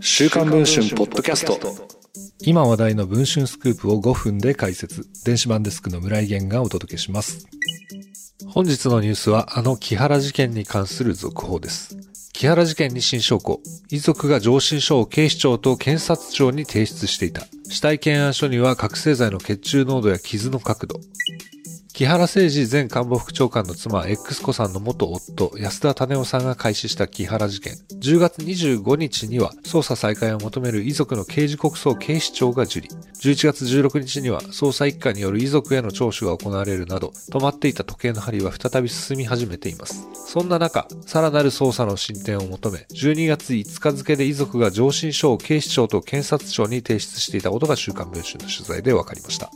週刊文春ポッドキャスト。今話題の文春スクープを5分で解説。電子版デスクの村井源がお届けします。本日のニュースはあの木原事件に関する続報です。木原事件に新証拠。遺族が上申書を警視庁と検察庁に提出していた。死体検案書には覚醒剤の血中濃度や傷の角度。木原誠二前官房副長官の妻 X 子さんの元夫安田種夫さんが開始した木原事件。10月25日には捜査再開を求める遺族の刑事告訴を警視庁が受理。11月16日には捜査一課による遺族への聴取が行われるなど止まっていた時計の針は再び進み始めています。そんな中さらなる捜査の進展を求め12月5日付で遺族が上申書を警視庁と検察庁に提出していたことが週刊文春の取材で分かりました。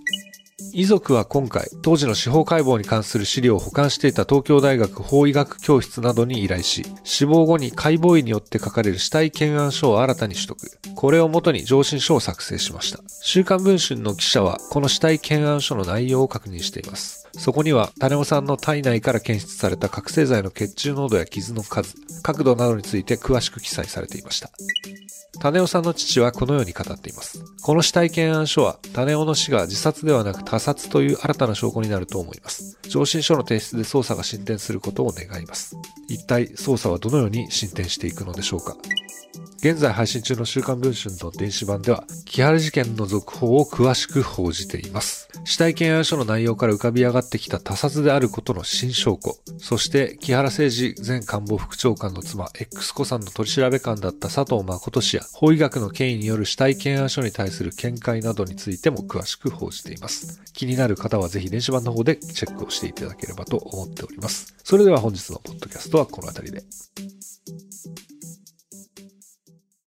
遺族は今回、当時の司法解剖に関する資料を保管していた東京大学法医学教室などに依頼し、死亡後に解剖医によって書かれる死体検案書を新たに取得。これをもとに上申書を作成しました。週刊文春の記者は、この死体検案書の内容を確認しています。そこには、種尾さんの体内から検出された覚醒剤の血中濃度や傷の数、角度などについて詳しく記載されていました。種尾さんの父はこのように語っています。この死体検案書は、種尾の死が自殺ではなく他殺という新たな証拠になると思います。上申書の提出で捜査が進展することを願います。一体捜査はどのように進展していくのでしょうか。現在配信中の週刊文春の電子版では、木原事件の続報を詳しく報じています。死体検案書の内容から浮かび上がってきた他殺であることの新証拠、そして木原誠二前官房副長官の妻 X 子さんの取り調べ官だった佐藤誠氏や法医学の権威による死体検案書に対する見解などについても詳しく報じています。気になる方はぜひ電子版の方でチェックをしていただければと思っております。それでは本日のポッドキャストはこの辺りで。